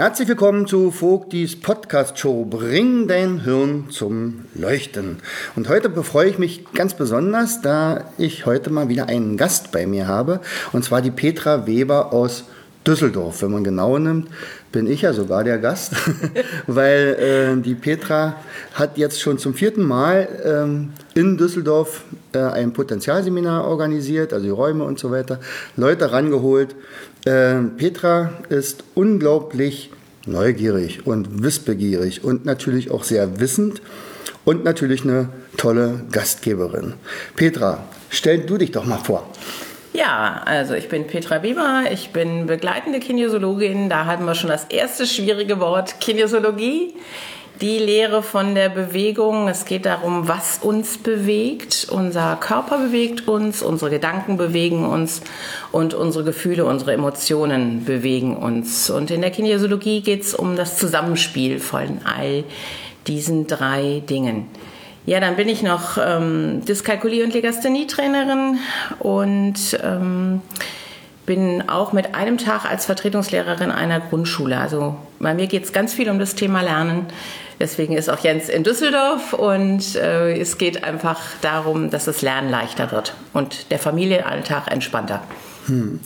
Herzlich willkommen zu Vogtis Podcast Show Bring dein Hirn zum Leuchten. Und heute befreue ich mich ganz besonders, da ich heute mal wieder einen Gast bei mir habe, und zwar die Petra Weber aus Düsseldorf. Wenn man genau nimmt, bin ich ja sogar der Gast, weil äh, die Petra hat jetzt schon zum vierten Mal ähm, in Düsseldorf äh, ein Potenzialseminar organisiert, also die Räume und so weiter, Leute rangeholt. Äh, Petra ist unglaublich neugierig und wissbegierig und natürlich auch sehr wissend und natürlich eine tolle Gastgeberin. Petra, stell du dich doch mal vor. Ja, also ich bin Petra Weber, ich bin begleitende Kinesiologin. Da hatten wir schon das erste schwierige Wort, Kinesiologie. Die Lehre von der Bewegung. Es geht darum, was uns bewegt. Unser Körper bewegt uns, unsere Gedanken bewegen uns und unsere Gefühle, unsere Emotionen bewegen uns. Und in der Kinesiologie geht es um das Zusammenspiel von all diesen drei Dingen. Ja, dann bin ich noch ähm, Dyskalkulie- und Legasthenie-Trainerin und ähm, bin auch mit einem Tag als Vertretungslehrerin einer Grundschule. Also bei mir geht es ganz viel um das Thema Lernen. Deswegen ist auch Jens in Düsseldorf und äh, es geht einfach darum, dass das Lernen leichter wird und der Familienalltag entspannter. Hm.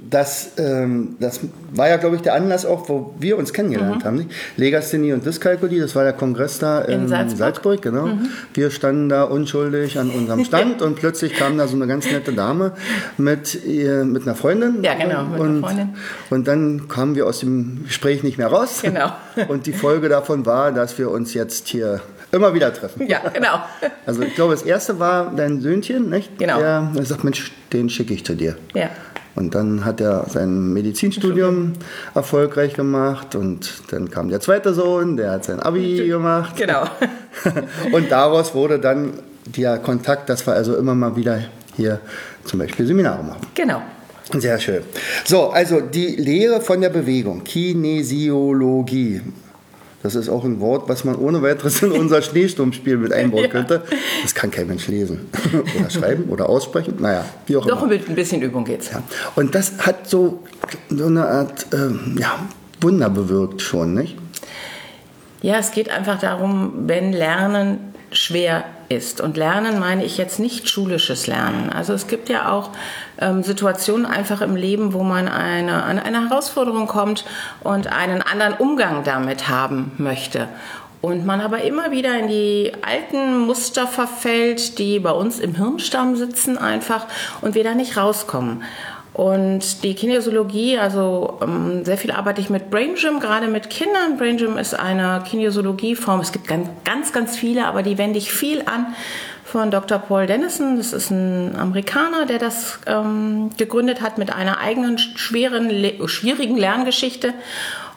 Das, ähm, das war ja, glaube ich, der Anlass auch, wo wir uns kennengelernt mhm. haben. Nicht? Legasthenie und Dyskalkulie, das war der Kongress da in, in Salzburg. Salzburg genau. Mhm. Wir standen da unschuldig an unserem Stand und plötzlich kam da so eine ganz nette Dame mit, mit einer Freundin. Ja, genau, mit und, einer Freundin. Und dann kamen wir aus dem Gespräch nicht mehr raus. Genau. Und die Folge davon war, dass wir uns jetzt hier immer wieder treffen. Ja, genau. Also ich glaube, das erste war dein Söhnchen, nicht? Genau. Der, der sagt, Mensch, den schicke ich zu dir. Ja. Und dann hat er sein Medizinstudium erfolgreich gemacht und dann kam der zweite Sohn, der hat sein Abi gemacht. Genau. und daraus wurde dann der Kontakt, dass wir also immer mal wieder hier zum Beispiel Seminare machen. Genau. Sehr schön. So, also die Lehre von der Bewegung, Kinesiologie. Das ist auch ein Wort, was man ohne weiteres in unser Schneesturmspiel mit einbauen ja. könnte. Das kann kein Mensch lesen oder schreiben oder aussprechen. Naja, wie auch Doch immer. mit ein bisschen Übung geht's. Ja. Und das hat so, so eine Art äh, ja, Wunder bewirkt schon, nicht? Ja, es geht einfach darum, wenn Lernen schwer ist. Und Lernen meine ich jetzt nicht schulisches Lernen. Also es gibt ja auch ähm, Situationen einfach im Leben, wo man eine, an eine Herausforderung kommt und einen anderen Umgang damit haben möchte. Und man aber immer wieder in die alten Muster verfällt, die bei uns im Hirnstamm sitzen einfach und wir da nicht rauskommen. Und die Kinesiologie, also ähm, sehr viel arbeite ich mit Brain Gym, gerade mit Kindern. Brain Gym ist eine Kinesiologieform. Es gibt ganz, ganz, ganz viele, aber die wende ich viel an von Dr. Paul Dennison. Das ist ein Amerikaner, der das ähm, gegründet hat mit einer eigenen schweren, schwierigen Lerngeschichte.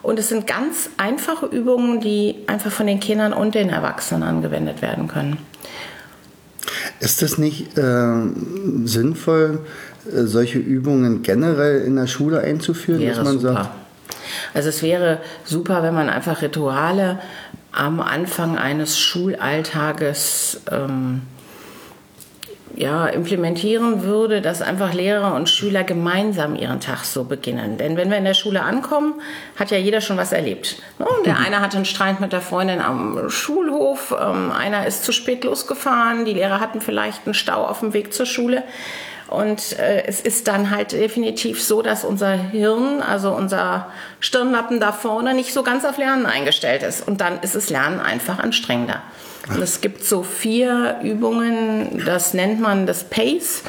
Und es sind ganz einfache Übungen, die einfach von den Kindern und den Erwachsenen angewendet werden können. Ist das nicht äh, sinnvoll, solche Übungen generell in der Schule einzuführen, wäre dass man super. sagt? Also es wäre super, wenn man einfach Rituale am Anfang eines Schulalltages ähm, ja, implementieren würde, dass einfach Lehrer und Schüler gemeinsam ihren Tag so beginnen. Denn wenn wir in der Schule ankommen, hat ja jeder schon was erlebt. Ne? Der eine hatte einen Streit mit der Freundin am Schulhof, ähm, einer ist zu spät losgefahren, die Lehrer hatten vielleicht einen Stau auf dem Weg zur Schule. Und äh, es ist dann halt definitiv so, dass unser Hirn, also unser Stirnlappen da vorne, nicht so ganz auf Lernen eingestellt ist. Und dann ist es Lernen einfach anstrengender. Und es gibt so vier Übungen, das nennt man das Pace,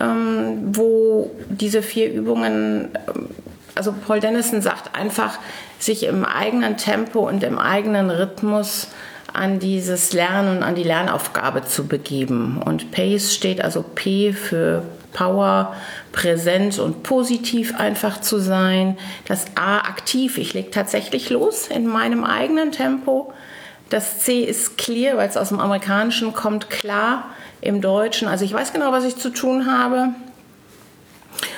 ähm, wo diese vier Übungen, ähm, also Paul Dennison sagt einfach, sich im eigenen Tempo und im eigenen Rhythmus an dieses Lernen, an die Lernaufgabe zu begeben. Und PACE steht also P für Power, präsent und positiv einfach zu sein. Das A aktiv, ich lege tatsächlich los in meinem eigenen Tempo. Das C ist clear, weil es aus dem Amerikanischen kommt, klar im Deutschen. Also ich weiß genau, was ich zu tun habe.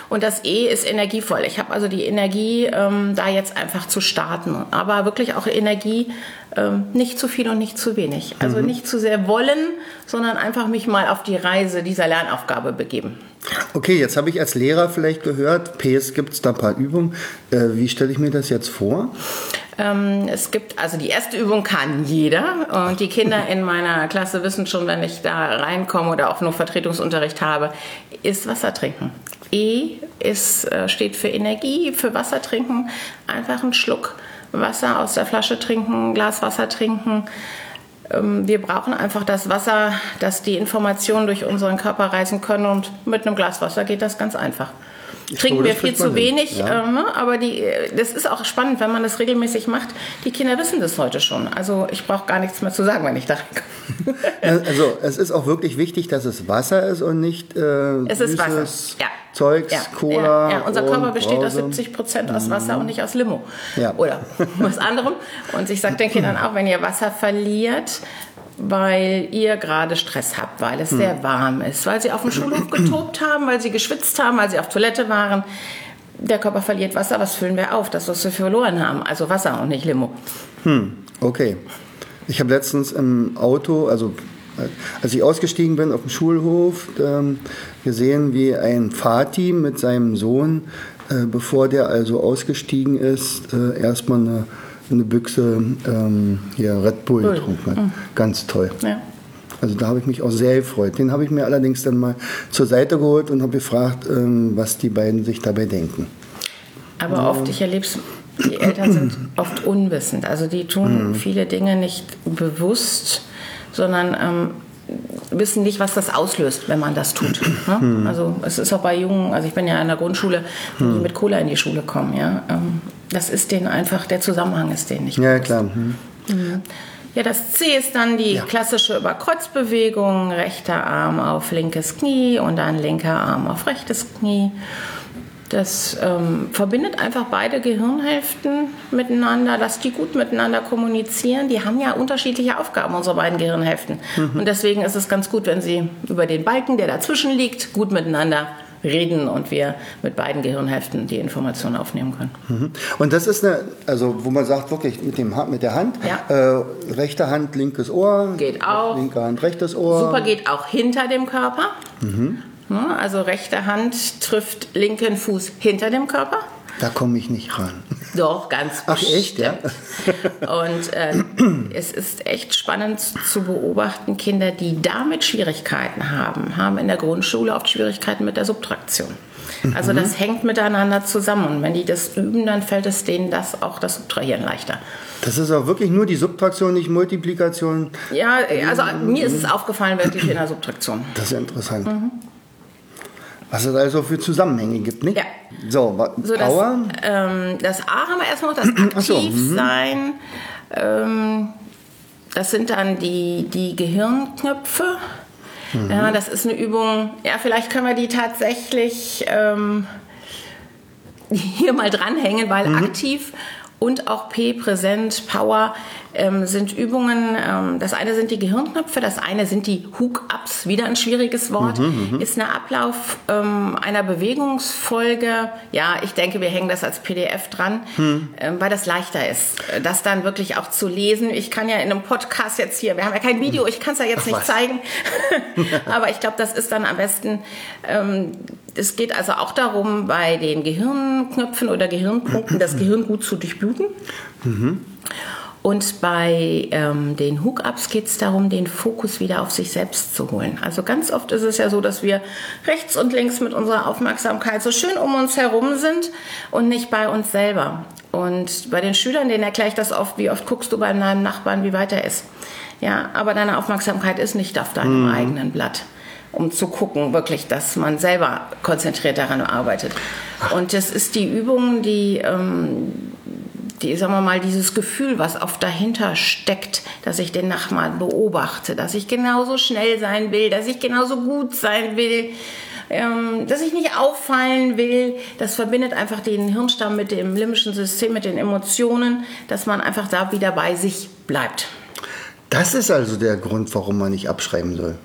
Und das E ist energievoll. Ich habe also die Energie, ähm, da jetzt einfach zu starten. Aber wirklich auch Energie, ähm, nicht zu viel und nicht zu wenig. Also mhm. nicht zu sehr wollen, sondern einfach mich mal auf die Reise dieser Lernaufgabe begeben. Okay, jetzt habe ich als Lehrer vielleicht gehört, PS gibt es da ein paar Übungen. Äh, wie stelle ich mir das jetzt vor? Ähm, es gibt, also die erste Übung kann jeder. Und die Kinder in meiner Klasse wissen schon, wenn ich da reinkomme oder auch nur Vertretungsunterricht habe, ist Wasser trinken. E ist, äh, steht für Energie, für Wasser trinken. Einfach einen Schluck Wasser aus der Flasche trinken, Glas Wasser trinken. Ähm, wir brauchen einfach das Wasser, dass die Informationen durch unseren Körper reisen können und mit einem Glas Wasser geht das ganz einfach. Ich Trinken glaube, wir viel zu wenig, ja. ähm, aber die, das ist auch spannend, wenn man das regelmäßig macht. Die Kinder wissen das heute schon. Also ich brauche gar nichts mehr zu sagen, wenn ich da reinkomme. also es ist auch wirklich wichtig, dass es Wasser ist und nicht äh, es ist Wasser. Ja. Zeugs, ja, Cola. Ja, ja. Unser Körper besteht Brause. aus 70 Prozent aus Wasser und nicht aus Limo. Ja. Oder was anderem. Und ich sage den Kindern auch, wenn ihr Wasser verliert, weil ihr gerade Stress habt, weil es sehr warm ist, weil sie auf dem Schulhof getobt haben, weil sie geschwitzt haben, weil sie auf Toilette waren. Der Körper verliert Wasser, was füllen wir auf? Das, was wir verloren haben. Also Wasser und nicht Limo. Hm, okay. Ich habe letztens im Auto, also als ich ausgestiegen bin auf dem Schulhof, ähm, gesehen, wie ein Vati mit seinem Sohn, äh, bevor der also ausgestiegen ist, äh, erstmal eine, eine Büchse ähm, hier Red Bull cool. getrunken hat. Mhm. Ganz toll. Ja. Also da habe ich mich auch sehr gefreut. Den habe ich mir allerdings dann mal zur Seite geholt und habe gefragt, ähm, was die beiden sich dabei denken. Aber ja. oft, ich erlebe es, die Eltern sind oft unwissend. Also die tun mhm. viele Dinge nicht bewusst sondern ähm, wissen nicht, was das auslöst, wenn man das tut. Ne? Hm. Also es ist auch bei Jungen, also ich bin ja in der Grundschule, hm. die mit Cola in die Schule kommen, ja. Ähm, das ist denen einfach, der Zusammenhang ist denen nicht. Ja, klar. Hm. Mhm. Ja, das C ist dann die ja. klassische Überkreuzbewegung, rechter Arm auf linkes Knie und dann linker Arm auf rechtes Knie. Das ähm, verbindet einfach beide Gehirnhälften miteinander, dass die gut miteinander kommunizieren. Die haben ja unterschiedliche Aufgaben, unsere beiden Gehirnhälften. Mhm. Und deswegen ist es ganz gut, wenn sie über den Balken, der dazwischen liegt, gut miteinander reden und wir mit beiden Gehirnhälften die Informationen aufnehmen können. Mhm. Und das ist eine, also wo man sagt wirklich mit, dem, mit der Hand, ja. äh, rechte Hand, linkes Ohr, geht auch, linke Hand, rechtes Ohr. Super geht auch hinter dem Körper. Mhm. Ne? Also rechte Hand trifft linken Fuß hinter dem Körper. Da komme ich nicht ran. Doch, ganz Ach, echt, ja? Und äh, es ist echt spannend zu beobachten, Kinder, die damit Schwierigkeiten haben, haben in der Grundschule oft Schwierigkeiten mit der Subtraktion. Also mhm. das hängt miteinander zusammen. Und wenn die das üben, dann fällt es denen das auch das Subtrahieren leichter. Das ist auch wirklich nur die Subtraktion, nicht Multiplikation? Ja, also mir ist es aufgefallen, wirklich in der Subtraktion. Das ist interessant. Mhm. Was es also für Zusammenhänge gibt, nicht? Ja. So, so Power? Das, ähm, das A haben wir erstmal noch, das Aktivsein. So, mhm. ähm, das sind dann die, die Gehirnknöpfe. Mhm. Ja, das ist eine Übung, ja, vielleicht können wir die tatsächlich ähm, hier mal dranhängen, weil mhm. aktiv und auch P, Präsent, Power ähm, sind Übungen. Ähm, das eine sind die Gehirnknöpfe, das eine sind die Hook-Ups, wieder ein schwieriges Wort. Mhm, mhm, ist ein Ablauf ähm, einer Bewegungsfolge. Ja, ich denke, wir hängen das als PDF dran, mhm. ähm, weil das leichter ist, das dann wirklich auch zu lesen. Ich kann ja in einem Podcast jetzt hier, wir haben ja kein Video, ich kann es ja jetzt Ach, nicht was? zeigen, aber ich glaube, das ist dann am besten. Es geht also auch darum, bei den Gehirnknöpfen oder Gehirnpunkten das Gehirn gut zu durchbluten. Mhm. Und bei ähm, den Hookups geht es darum, den Fokus wieder auf sich selbst zu holen. Also ganz oft ist es ja so, dass wir rechts und links mit unserer Aufmerksamkeit so schön um uns herum sind und nicht bei uns selber. Und bei den Schülern, denen erkläre ich das oft, wie oft guckst du bei deinem Nachbarn, wie weit er ist. Ja, aber deine Aufmerksamkeit ist nicht auf deinem mhm. eigenen Blatt um zu gucken, wirklich, dass man selber konzentriert daran arbeitet. Und das ist die Übung, die ähm, die, sagen wir mal, dieses Gefühl, was oft dahinter steckt, dass ich den Nachbarn beobachte, dass ich genauso schnell sein will, dass ich genauso gut sein will, ähm, dass ich nicht auffallen will. Das verbindet einfach den Hirnstamm mit dem limbischen System, mit den Emotionen, dass man einfach da wieder bei sich bleibt. Das ist also der Grund, warum man nicht abschreiben soll.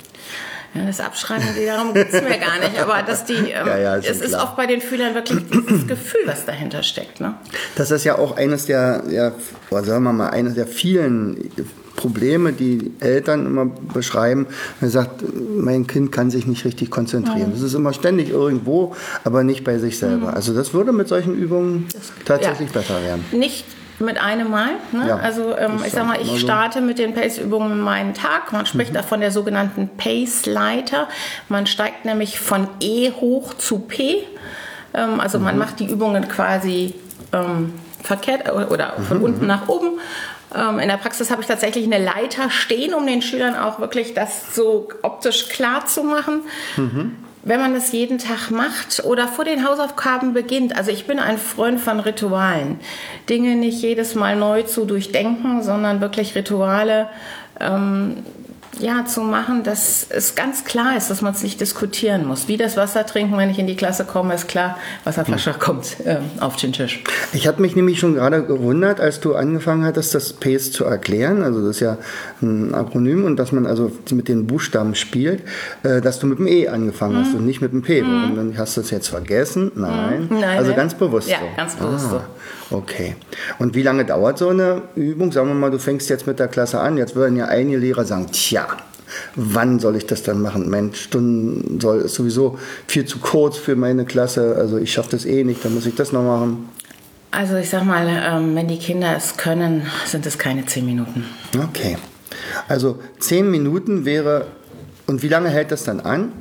Ja, das Abschreiben, darum geht es mir gar nicht. Aber dass die, ähm, ja, ja, ist es ist oft bei den Fühlern wirklich dieses Gefühl, was dahinter steckt. Ne? Das ist ja auch eines der, ja, sagen wir mal, eines der vielen Probleme, die Eltern immer beschreiben. Man sagt, mein Kind kann sich nicht richtig konzentrieren. Es ist immer ständig irgendwo, aber nicht bei sich selber. Mhm. Also das würde mit solchen Übungen tatsächlich ja. besser werden. Nicht mit einem Mal. Ne? Ja, also ähm, ich sag mal, ich starte mit den Pace-Übungen meinen Tag. Man spricht mhm. da von der sogenannten Pace-Leiter. Man steigt nämlich von E hoch zu P. Ähm, also mhm. man macht die Übungen quasi ähm, verkehrt äh, oder von mhm. unten nach oben. Ähm, in der Praxis habe ich tatsächlich eine Leiter stehen, um den Schülern auch wirklich das so optisch klar zu machen. Wenn man das jeden Tag macht oder vor den Hausaufgaben beginnt. Also ich bin ein Freund von Ritualen. Dinge nicht jedes Mal neu zu durchdenken, sondern wirklich Rituale ähm, ja, zu machen, dass es ganz klar ist, dass man es nicht diskutieren muss. Wie das Wasser trinken, wenn ich in die Klasse komme, ist klar, Wasserflasche hm. kommt äh, auf den Tisch. Ich habe mich nämlich schon gerade gewundert, als du angefangen hattest, das PACE zu erklären. Also das ist ja ein Akronym und dass man also mit den Buchstaben spielt, äh, dass du mit dem E angefangen hast hm. und nicht mit dem P. Hm. Warum dann hast du das jetzt vergessen? Nein. Hm. Nein also ganz bewusst ja, so. ganz bewusst ah, so. Okay. Und wie lange dauert so eine Übung? Sagen wir mal, du fängst jetzt mit der Klasse an. Jetzt würden ja einige Lehrer sagen, tja, wann soll ich das dann machen? Mein Stunden soll ist sowieso viel zu kurz für meine Klasse, also ich schaffe das eh nicht, dann muss ich das noch machen. Also ich sag mal, ähm, wenn die Kinder es können, sind es keine zehn Minuten. Okay. Also zehn Minuten wäre, und wie lange hält das dann an?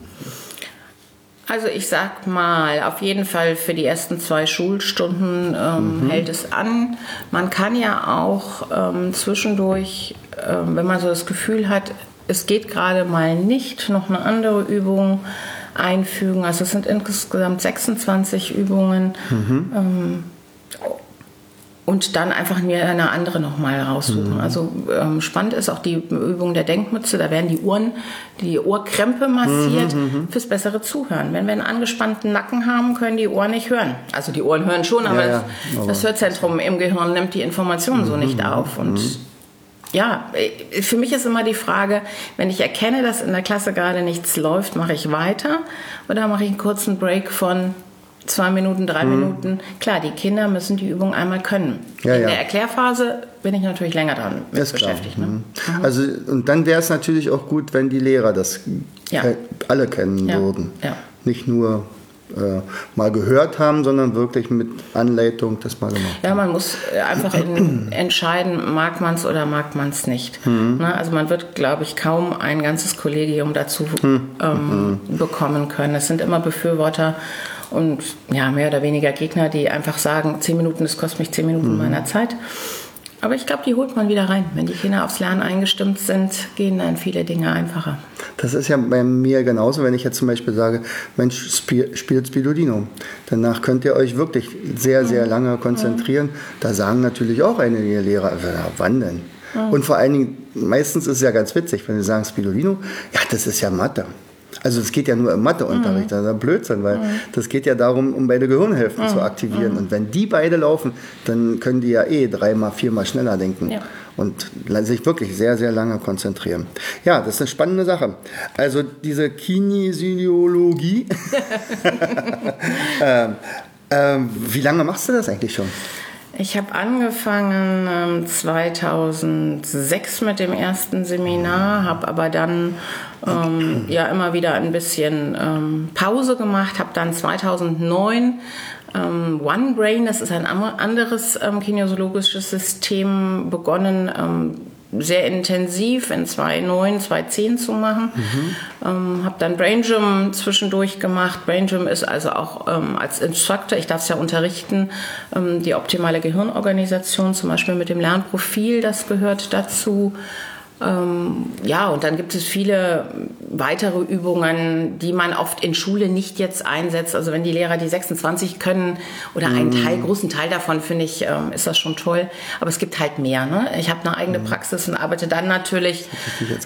Also ich sag mal, auf jeden Fall für die ersten zwei Schulstunden ähm, mhm. hält es an. Man kann ja auch ähm, zwischendurch, ähm, wenn man so das Gefühl hat, es geht gerade mal nicht, noch eine andere Übung einfügen. Also es sind insgesamt 26 Übungen. Mhm. Ähm, und dann einfach mir eine andere nochmal raussuchen. Mhm. Also ähm, spannend ist auch die Übung der Denkmütze. Da werden die Ohren, die Ohrkrempe massiert mhm, mhm, fürs bessere Zuhören. Wenn wir einen angespannten Nacken haben, können die Ohren nicht hören. Also die Ohren hören schon, aber, ja, ja. aber das Hörzentrum im Gehirn nimmt die Informationen so nicht mhm, auf. Und mhm ja, äh, für mich ist immer die Frage, wenn ich erkenne, dass in der Klasse gerade nichts läuft, mache ich weiter oder mache ich einen kurzen Break von zwei Minuten, drei mhm. Minuten. Klar, die Kinder müssen die Übung einmal können. Ja, in ja. der Erklärphase bin ich natürlich länger dran mit beschäftigt. Ne? Mhm. Also und dann wäre es natürlich auch gut, wenn die Lehrer das ja. alle kennen würden. Nicht nur äh, mal gehört haben, sondern wirklich mit Anleitung das mal gemacht Ja, man muss einfach in, entscheiden, mag man es oder mag man es nicht. Mhm. Ne? Also man wird, glaube ich, kaum ein ganzes Kollegium dazu mhm. Ähm, mhm. bekommen können. Es sind immer Befürworter und ja, mehr oder weniger Gegner, die einfach sagen, zehn Minuten, das kostet mich zehn Minuten mhm. meiner Zeit. Aber ich glaube, die holt man wieder rein. Wenn die Kinder aufs Lernen eingestimmt sind, gehen dann viele Dinge einfacher. Das ist ja bei mir genauso, wenn ich jetzt zum Beispiel sage, Mensch, spiel, spielt Spirulino. Danach könnt ihr euch wirklich sehr, sehr mhm. lange konzentrieren. Mhm. Da sagen natürlich auch einige Lehrer, wann denn? Mhm. Und vor allen Dingen, meistens ist es ja ganz witzig, wenn sie sagen Spirulino, ja, das ist ja Mathe. Also es geht ja nur im Matheunterricht, mhm. das ist ja Blödsinn, weil mhm. das geht ja darum, um beide Gehirnhälften mhm. zu aktivieren. Mhm. Und wenn die beide laufen, dann können die ja eh dreimal, viermal schneller denken. Ja. Und sich wirklich sehr, sehr lange konzentrieren. Ja, das ist eine spannende Sache. Also diese Kinesiologie. ähm, ähm, wie lange machst du das eigentlich schon? Ich habe angefangen 2006 ähm, mit dem ersten Seminar, habe aber dann ähm, ja immer wieder ein bisschen ähm, Pause gemacht, habe dann 2009 ähm, One Brain, das ist ein anderes ähm, kinesiologisches System, begonnen ähm, sehr intensiv in 2009, 2010 zu machen. Mhm. Ähm, habe dann Brain Gym zwischendurch gemacht. Brain Gym ist also auch ähm, als Instructor, ich darf es ja unterrichten, ähm, die optimale Gehirnorganisation, zum Beispiel mit dem Lernprofil, das gehört dazu. Ähm, ja, und dann gibt es viele weitere Übungen, die man oft in Schule nicht jetzt einsetzt. Also wenn die Lehrer die 26 können oder einen mhm. Teil, großen Teil davon, finde ich, ähm, ist das schon toll. Aber es gibt halt mehr. Ne? Ich habe eine eigene mhm. Praxis und arbeite dann natürlich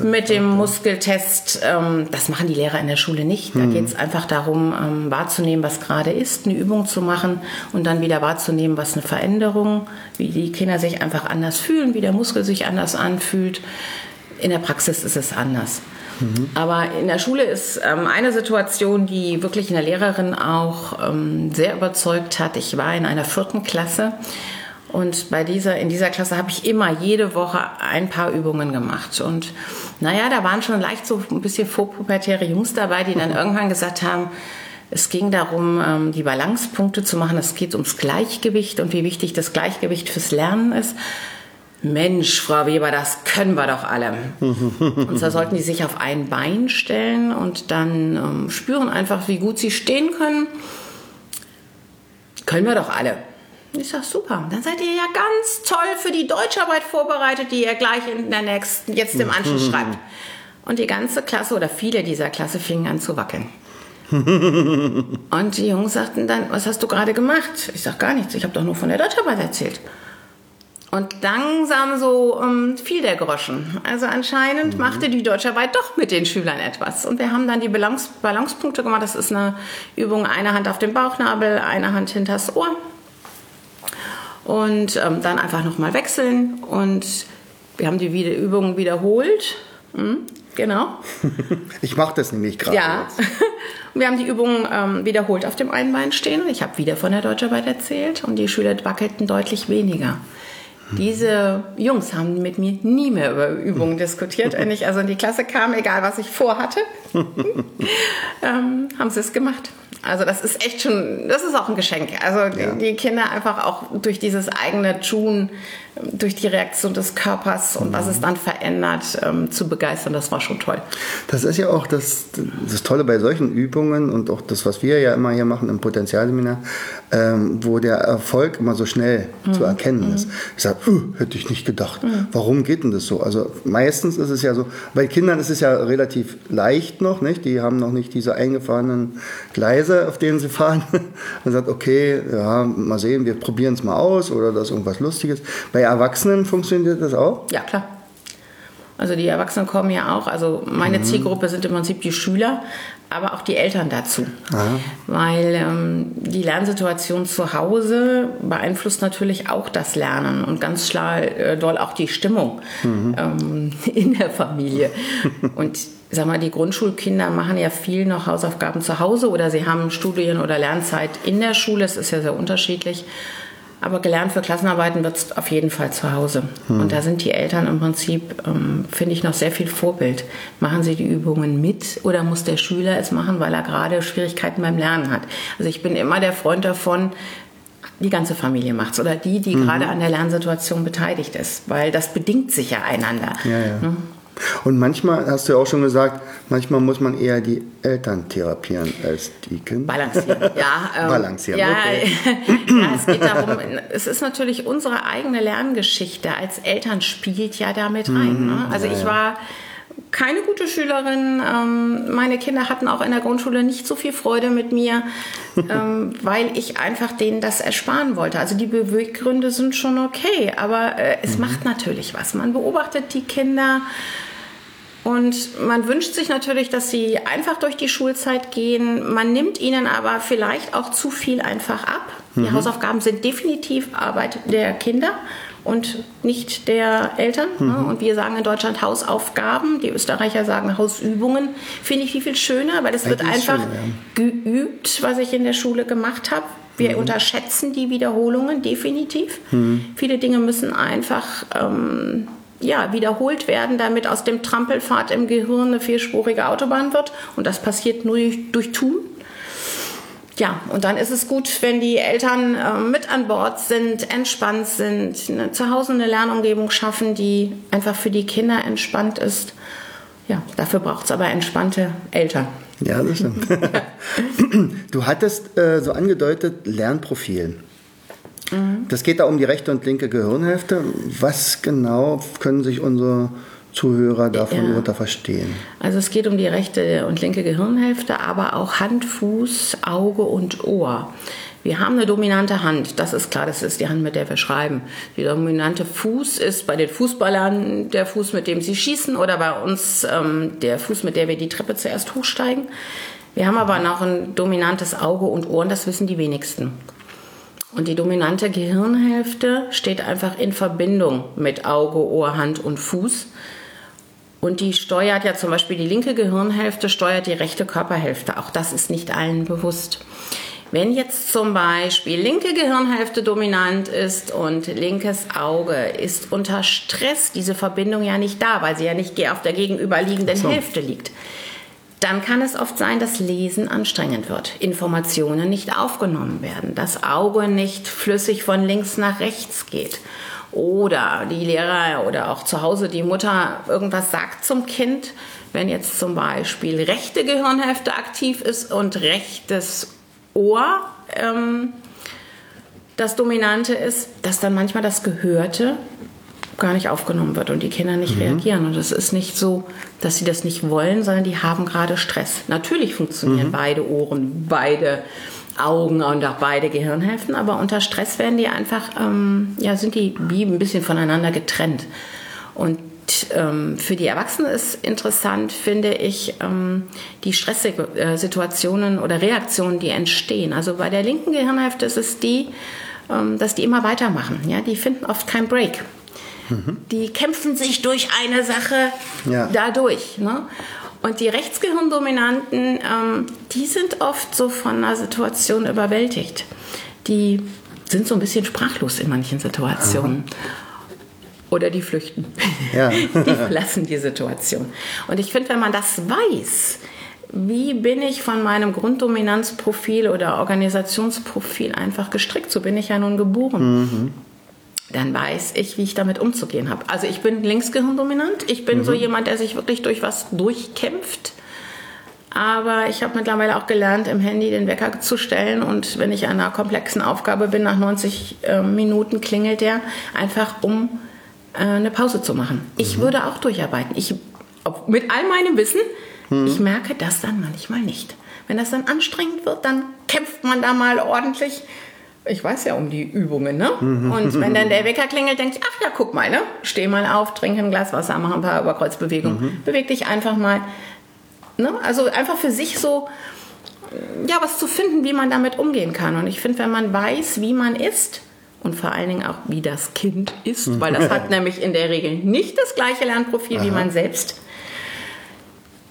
mit dem Muskeltest. Ähm, das machen die Lehrer in der Schule nicht. Da mhm. geht es einfach darum, ähm, wahrzunehmen, was gerade ist, eine Übung zu machen und dann wieder wahrzunehmen, was eine Veränderung, wie die Kinder sich einfach anders fühlen, wie der Muskel sich anders anfühlt. In der Praxis ist es anders. Mhm. Aber in der Schule ist ähm, eine Situation, die wirklich eine Lehrerin auch ähm, sehr überzeugt hat. Ich war in einer vierten Klasse und bei dieser, in dieser Klasse habe ich immer jede Woche ein paar Übungen gemacht. Und naja, da waren schon leicht so ein bisschen vorpubertäre Jungs dabei, die dann irgendwann gesagt haben, es ging darum, ähm, die Balancepunkte zu machen. Es geht ums Gleichgewicht und wie wichtig das Gleichgewicht fürs Lernen ist. Mensch, Frau Weber, das können wir doch alle. und zwar sollten die sich auf ein Bein stellen und dann ähm, spüren einfach, wie gut sie stehen können. Können wir doch alle. Ich sag super, dann seid ihr ja ganz toll für die Deutscharbeit vorbereitet, die ihr gleich in der nächsten, jetzt im Anschluss schreibt. Und die ganze Klasse oder viele dieser Klasse fingen an zu wackeln. und die Jungs sagten dann, was hast du gerade gemacht? Ich sag gar nichts, ich habe doch nur von der Deutscharbeit erzählt. Und langsam so um, fiel der Groschen. Also anscheinend mhm. machte die Deutscharbeit doch mit den Schülern etwas. Und wir haben dann die Balance, Balancepunkte gemacht. Das ist eine Übung, eine Hand auf dem Bauchnabel, eine Hand hinters Ohr. Und ähm, dann einfach nochmal wechseln. Und wir haben die wieder, Übungen wiederholt. Mhm, genau. Ich mache das nämlich gerade. Ja. wir haben die Übungen ähm, wiederholt auf dem einen Bein stehen. Ich habe wieder von der Deutscharbeit erzählt und die Schüler wackelten deutlich weniger. Diese Jungs haben mit mir nie mehr über Übungen diskutiert. Wenn ich also in die Klasse kam, egal was ich vorhatte, ähm, haben sie es gemacht. Also das ist echt schon, das ist auch ein Geschenk. Also ja. die, Kinder einfach auch durch dieses eigene Tun, durch die Reaktion des Körpers und mhm. was es dann verändert, ähm, zu begeistern, das war schon toll. Das ist ja auch das, das Tolle bei solchen Übungen und auch das, was wir ja immer hier machen im Potenzialseminar, ähm, wo der Erfolg immer so schnell mhm. zu erkennen ist. Mhm. Ich sage, uh, hätte ich nicht gedacht. Mhm. Warum geht denn das so? Also meistens ist es ja so, bei Kindern ist es ja relativ leicht noch, nicht? Die haben noch nicht diese eingefahrenen Gleise auf denen sie fahren. Man sagt, okay, ja, mal sehen, wir probieren es mal aus oder das ist irgendwas Lustiges. Bei Erwachsenen funktioniert das auch? Ja, klar. Also die Erwachsenen kommen ja auch, also meine mhm. Zielgruppe sind im Prinzip die Schüler, aber auch die Eltern dazu. Aha. Weil ähm, die Lernsituation zu Hause beeinflusst natürlich auch das Lernen und ganz klar äh, doll auch die Stimmung mhm. ähm, in der Familie. und sag mal, die Grundschulkinder machen ja viel noch Hausaufgaben zu Hause oder sie haben Studien- oder Lernzeit in der Schule. Es ist ja sehr unterschiedlich. Aber gelernt für Klassenarbeiten wird es auf jeden Fall zu Hause. Hm. Und da sind die Eltern im Prinzip, ähm, finde ich, noch sehr viel Vorbild. Machen sie die Übungen mit oder muss der Schüler es machen, weil er gerade Schwierigkeiten beim Lernen hat? Also ich bin immer der Freund davon, die ganze Familie macht es oder die, die mhm. gerade an der Lernsituation beteiligt ist, weil das bedingt sich ja einander. Ja, ja. Hm? Und manchmal, hast du ja auch schon gesagt, manchmal muss man eher die Eltern therapieren als die Kinder. Balancieren, ja. Ähm, Balancieren, ja, okay. ja, es geht darum, es ist natürlich unsere eigene Lerngeschichte als Eltern spielt ja damit rein. Ne? Mhm, also ich war keine gute Schülerin. Ähm, meine Kinder hatten auch in der Grundschule nicht so viel Freude mit mir, ähm, weil ich einfach denen das ersparen wollte. Also die Beweggründe sind schon okay, aber äh, es mhm. macht natürlich was. Man beobachtet die Kinder. Und man wünscht sich natürlich, dass sie einfach durch die Schulzeit gehen. Man nimmt ihnen aber vielleicht auch zu viel einfach ab. Die mhm. Hausaufgaben sind definitiv Arbeit der Kinder und nicht der Eltern. Ne? Mhm. Und wir sagen in Deutschland Hausaufgaben, die Österreicher sagen Hausübungen. Finde ich viel, viel schöner, weil es wird einfach schön, ja. geübt, was ich in der Schule gemacht habe. Wir mhm. unterschätzen die Wiederholungen definitiv. Mhm. Viele Dinge müssen einfach ähm, ja, wiederholt werden, damit aus dem Trampelfahrt im Gehirn eine vierspurige Autobahn wird. Und das passiert nur durch, durch Tun. Ja, und dann ist es gut, wenn die Eltern äh, mit an Bord sind, entspannt sind, eine, zu Hause eine Lernumgebung schaffen, die einfach für die Kinder entspannt ist. Ja, dafür braucht es aber entspannte Eltern. Ja, das stimmt. du hattest äh, so angedeutet Lernprofil. Mhm. Das geht da um die rechte und linke Gehirnhälfte. Was genau können sich unsere Zuhörer davon ja. unter verstehen? Also es geht um die rechte und linke Gehirnhälfte, aber auch Hand, Fuß, Auge und Ohr. Wir haben eine dominante Hand, das ist klar, das ist die Hand, mit der wir schreiben. Die dominante Fuß ist bei den Fußballern der Fuß, mit dem sie schießen oder bei uns ähm, der Fuß, mit der wir die Treppe zuerst hochsteigen. Wir haben aber noch ein dominantes Auge und Ohren, das wissen die wenigsten. Und die dominante Gehirnhälfte steht einfach in Verbindung mit Auge, Ohr, Hand und Fuß. Und die steuert ja zum Beispiel die linke Gehirnhälfte, steuert die rechte Körperhälfte. Auch das ist nicht allen bewusst. Wenn jetzt zum Beispiel linke Gehirnhälfte dominant ist und linkes Auge ist unter Stress, diese Verbindung ja nicht da, weil sie ja nicht auf der gegenüberliegenden so. Hälfte liegt dann kann es oft sein, dass Lesen anstrengend wird, Informationen nicht aufgenommen werden, das Auge nicht flüssig von links nach rechts geht oder die Lehrer oder auch zu Hause die Mutter irgendwas sagt zum Kind, wenn jetzt zum Beispiel rechte Gehirnhälfte aktiv ist und rechtes Ohr ähm, das Dominante ist, dass dann manchmal das Gehörte gar nicht aufgenommen wird und die Kinder nicht mhm. reagieren. Und es ist nicht so, dass sie das nicht wollen, sondern die haben gerade Stress. Natürlich funktionieren mhm. beide Ohren, beide Augen und auch beide Gehirnhälften, aber unter Stress werden die einfach, ähm, ja, sind die wie ein bisschen voneinander getrennt. Und ähm, für die Erwachsenen ist interessant, finde ich, ähm, die Stresssituationen oder Reaktionen, die entstehen. Also bei der linken Gehirnhälfte ist es die, ähm, dass die immer weitermachen. Ja? Die finden oft keinen Break. Die kämpfen sich durch eine Sache ja. dadurch. Ne? Und die Rechtsgehirndominanten, ähm, die sind oft so von einer Situation überwältigt. Die sind so ein bisschen sprachlos in manchen Situationen. Aha. Oder die flüchten. Ja. die verlassen die Situation. Und ich finde, wenn man das weiß, wie bin ich von meinem Grunddominanzprofil oder Organisationsprofil einfach gestrickt? So bin ich ja nun geboren. Mhm dann weiß ich, wie ich damit umzugehen habe. Also ich bin linksgehirndominant. Ich bin mhm. so jemand, der sich wirklich durch was durchkämpft. Aber ich habe mittlerweile auch gelernt, im Handy den Wecker zu stellen. Und wenn ich an einer komplexen Aufgabe bin, nach 90 äh, Minuten klingelt der, einfach um äh, eine Pause zu machen. Mhm. Ich würde auch durcharbeiten. Ich, mit all meinem Wissen, mhm. ich merke das dann manchmal nicht. Wenn das dann anstrengend wird, dann kämpft man da mal ordentlich ich weiß ja um die Übungen, ne? Und wenn dann der Wecker klingelt, denke ich, ach ja, guck mal, ne? Steh mal auf, trinke ein Glas Wasser, mach ein paar Überkreuzbewegungen, mhm. beweg dich einfach mal. Ne? Also einfach für sich so, ja, was zu finden, wie man damit umgehen kann. Und ich finde, wenn man weiß, wie man ist, und vor allen Dingen auch, wie das Kind ist, weil das hat nämlich in der Regel nicht das gleiche Lernprofil Aha. wie man selbst,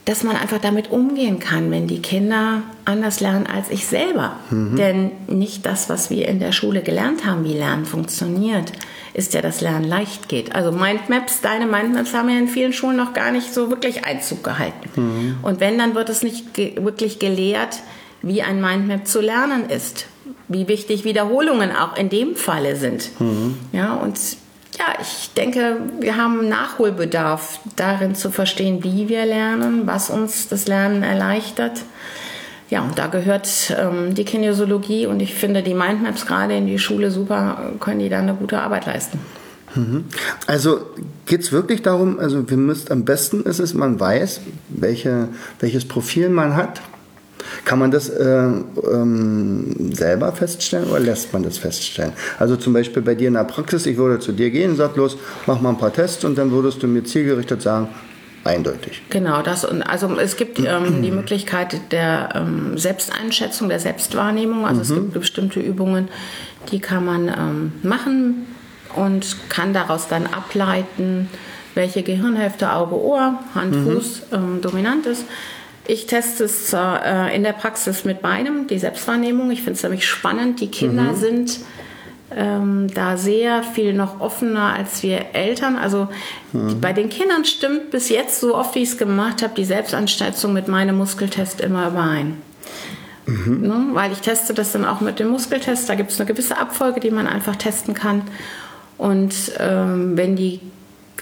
dass man einfach damit umgehen kann, wenn die Kinder anders lernen als ich selber. Mhm. Denn nicht das, was wir in der Schule gelernt haben, wie Lernen funktioniert, ist ja, dass Lernen leicht geht. Also Mindmaps, deine Mindmaps haben ja in vielen Schulen noch gar nicht so wirklich Einzug gehalten. Mhm. Und wenn, dann wird es nicht ge wirklich gelehrt, wie ein Mindmap zu lernen ist. Wie wichtig Wiederholungen auch in dem Falle sind. Mhm. Ja, und ja, ich denke, wir haben Nachholbedarf darin zu verstehen, wie wir lernen, was uns das Lernen erleichtert. Ja, und da gehört ähm, die Kinesiologie und ich finde die Mindmaps gerade in die Schule super, können die da eine gute Arbeit leisten. Mhm. Also geht es wirklich darum, also wir müssen am besten ist es, man weiß, welche, welches Profil man hat, kann man das äh, ähm, selber feststellen oder lässt man das feststellen? Also zum Beispiel bei dir in der Praxis, ich würde zu dir gehen, sag los, mach mal ein paar Tests und dann würdest du mir zielgerichtet sagen, eindeutig. Genau, das und also es gibt ähm, die Möglichkeit der ähm, Selbsteinschätzung, der Selbstwahrnehmung. Also mhm. es gibt bestimmte Übungen, die kann man ähm, machen und kann daraus dann ableiten, welche Gehirnhälfte, Auge, Ohr, Hand, mhm. Fuß ähm, dominant ist. Ich teste es äh, in der Praxis mit beidem, die Selbstwahrnehmung. Ich finde es nämlich spannend. Die Kinder mhm. sind ähm, da sehr viel noch offener als wir Eltern. Also mhm. bei den Kindern stimmt bis jetzt, so oft wie ich es gemacht habe, die Selbstanschätzung mit meinem Muskeltest immer überein. Mhm. Ne? Weil ich teste das dann auch mit dem Muskeltest. Da gibt es eine gewisse Abfolge, die man einfach testen kann. Und ähm, wenn die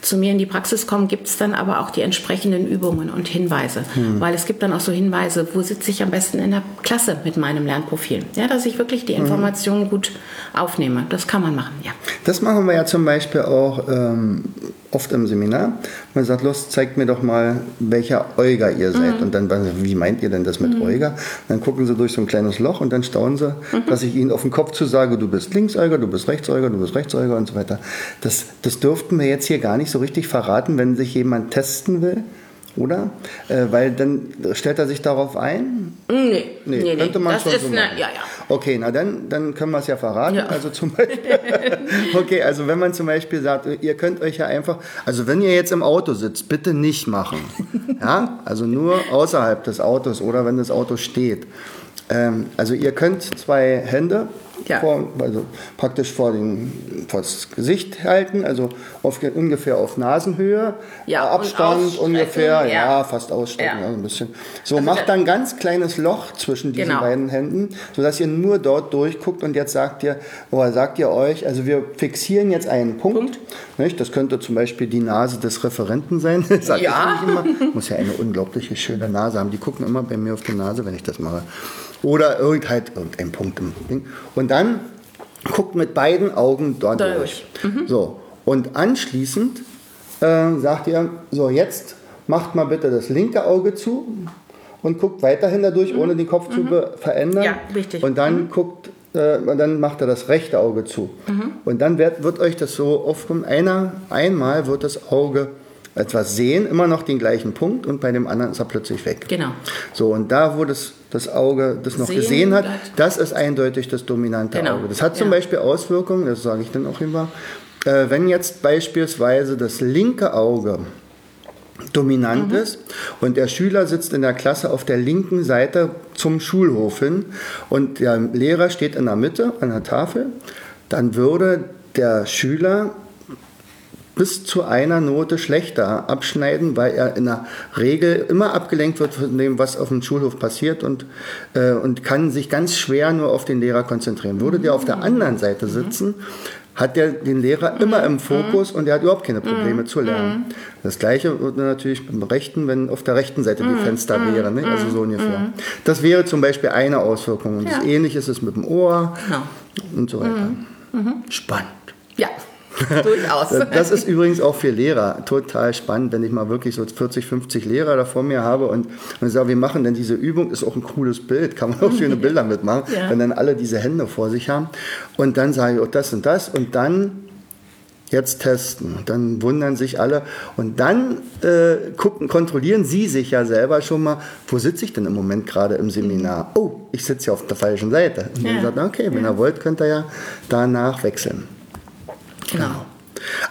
zu mir in die Praxis kommen, gibt es dann aber auch die entsprechenden Übungen und Hinweise. Hm. Weil es gibt dann auch so Hinweise, wo sitze ich am besten in der Klasse mit meinem Lernprofil. Ja, dass ich wirklich die hm. Informationen hm. gut aufnehme. Das kann man machen, ja. Das machen wir ja zum Beispiel auch ähm, oft im Seminar. Man sagt, los, zeigt mir doch mal, welcher Euger ihr seid. Mhm. Und dann, wie meint ihr denn das mit mhm. Euger? Dann gucken sie durch so ein kleines Loch und dann staunen sie, mhm. dass ich ihnen auf den Kopf zu sage, du bist Linksäuger, du bist Rechtsäuger, du bist Rechtsäuger und so weiter. Das, das dürften wir jetzt hier gar nicht so richtig verraten, wenn sich jemand testen will oder? Äh, weil dann stellt er sich darauf ein? Nee, nee, nee könnte man das schon ist so eine, ja, ja. Okay, na dann, dann können wir es ja verraten. Ja. Also zum Beispiel, okay, also wenn man zum Beispiel sagt, ihr könnt euch ja einfach, also wenn ihr jetzt im Auto sitzt, bitte nicht machen. ja, also nur außerhalb des Autos oder wenn das Auto steht. Ähm, also ihr könnt zwei Hände ja. vor, also praktisch vor, den, vor das Gesicht halten, also auf, ungefähr auf Nasenhöhe. Ja, Abstand ungefähr, ja. ja. fast ausstrecken, ja. also ein bisschen. So, also macht dann ein ganz kleines Loch zwischen diesen genau. beiden Händen, sodass ihr nur dort durchguckt und jetzt sagt ihr, oder sagt ihr euch, also wir fixieren jetzt einen Punkt. Punkt. Nicht? Das könnte zum Beispiel die Nase des Referenten sein, sag ja. ich immer. Muss ja eine unglaubliche schöne Nase haben. Die gucken immer bei mir auf die Nase, wenn ich das mache oder irgend halt irgendein Punkt im Ding. Und dann guckt mit beiden Augen dort durch. Mhm. So, und anschließend äh, sagt ihr, so jetzt macht mal bitte das linke Auge zu und guckt weiterhin dadurch, mhm. ohne den Kopf mhm. zu verändern. Ja, richtig. Und dann mhm. guckt äh, und dann macht er das rechte Auge zu. Mhm. Und dann wird, wird euch das so oft einer einmal wird das Auge etwas sehen, immer noch den gleichen Punkt und bei dem anderen ist er plötzlich weg. Genau. So, und da, wo das, das Auge das noch sehen gesehen hat, das ist eindeutig das dominante genau. Auge. Das hat zum ja. Beispiel Auswirkungen, das sage ich dann auch immer, äh, wenn jetzt beispielsweise das linke Auge dominant mhm. ist und der Schüler sitzt in der Klasse auf der linken Seite zum Schulhof hin und der Lehrer steht in der Mitte an der Tafel, dann würde der Schüler bis zu einer Note schlechter abschneiden, weil er in der Regel immer abgelenkt wird von dem, was auf dem Schulhof passiert und, äh, und kann sich ganz schwer nur auf den Lehrer konzentrieren. Würde der auf der anderen Seite sitzen, hat der den Lehrer immer im Fokus und er hat überhaupt keine Probleme zu lernen. Das gleiche würde natürlich beim Rechten, wenn auf der rechten Seite die Fenster wären, ne? also so ungefähr. Das wäre zum Beispiel eine Auswirkung. Und ja. das Ähnliche ist es mit dem Ohr genau. und so weiter. Spannend. Ja. Durchaus. Das ist übrigens auch für Lehrer total spannend, wenn ich mal wirklich so 40, 50 Lehrer da vor mir habe und, und sage, wir machen denn diese Übung, ist auch ein cooles Bild, kann man auch schöne Bilder mitmachen, ja. wenn dann alle diese Hände vor sich haben. Und dann sage ich, oh, das und das und dann jetzt testen. Dann wundern sich alle und dann äh, gucken, kontrollieren sie sich ja selber schon mal, wo sitze ich denn im Moment gerade im Seminar? Oh, ich sitze ja auf der falschen Seite. Und ja. dann sagt, okay, wenn ja. ihr wollt, könnt ihr ja danach wechseln. Genau.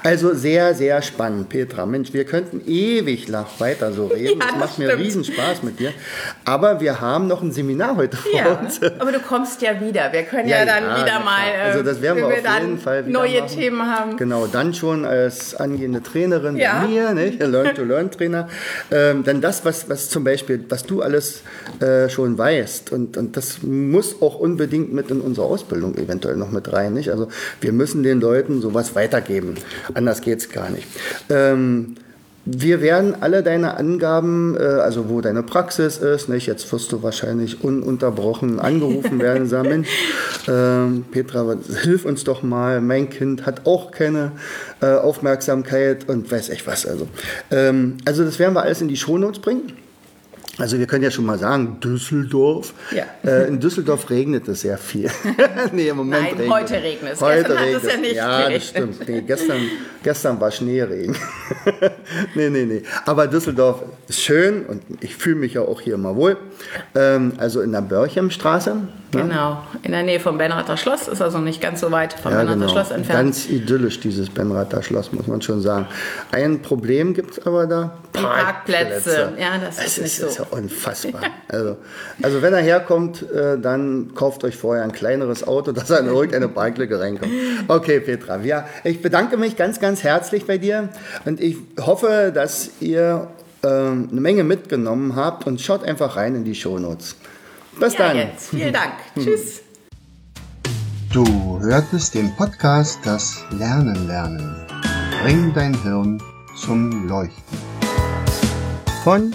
Also sehr, sehr spannend, Petra. Mensch, wir könnten ewig lang weiter so reden. Ja, das macht mir riesen Spaß mit dir. Aber wir haben noch ein Seminar heute vor ja, uns. Aber du kommst ja wieder. Wir können ja, ja dann ja, wieder mal, also das werden wir auf jeden Fall wieder neue machen. Themen haben. Genau, dann schon als angehende Trainerin bei mir, nicht? Learn-to-Learn-Trainer. Ähm, dann das, was, was zum Beispiel, was du alles äh, schon weißt. Und, und das muss auch unbedingt mit in unsere Ausbildung eventuell noch mit rein. Nicht? Also wir müssen den Leuten sowas weitergeben. Anders geht es gar nicht. Ähm, wir werden alle deine Angaben, äh, also wo deine Praxis ist, nicht? jetzt wirst du wahrscheinlich ununterbrochen angerufen werden, sagen, ähm, Petra, hilf uns doch mal, mein Kind hat auch keine äh, Aufmerksamkeit und weiß echt was. Also, ähm, also das werden wir alles in die Shownotes bringen. Also wir können ja schon mal sagen, Düsseldorf. Ja. Äh, in Düsseldorf regnet es sehr viel. nee, im Moment Nein, regnet heute regnet es. Heute regnet es ja nicht Ja, das stimmt. Nee, gestern, gestern war Schneeregen. nee, nee, nee. Aber Düsseldorf ist schön und ich fühle mich ja auch hier immer wohl. Ähm, also in der Börchemstraße. Ne? Genau, in der Nähe vom Benrather Schloss, ist also nicht ganz so weit vom ja, Benrather genau. Schloss entfernt. Ganz idyllisch, dieses Benrather Schloss, muss man schon sagen. Ein Problem gibt es aber da. Die Parkplätze. Ja, das ist, ist nicht so. Ja unfassbar. Also, also wenn er herkommt, äh, dann kauft euch vorher ein kleineres Auto, dass er in irgendeine Parklücke reinkommt. Okay, Petra, ja, ich bedanke mich ganz, ganz herzlich bei dir und ich hoffe, dass ihr äh, eine Menge mitgenommen habt und schaut einfach rein in die Shownotes. Bis ja, dann. Jetzt. Vielen Dank. Tschüss. Du hörtest den Podcast Das Lernen lernen. Bring dein Hirn zum Leuchten. Von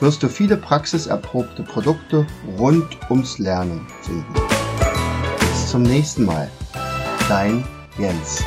wirst du viele praxiserprobte Produkte rund ums Lernen finden. Bis zum nächsten Mal. Dein Jens.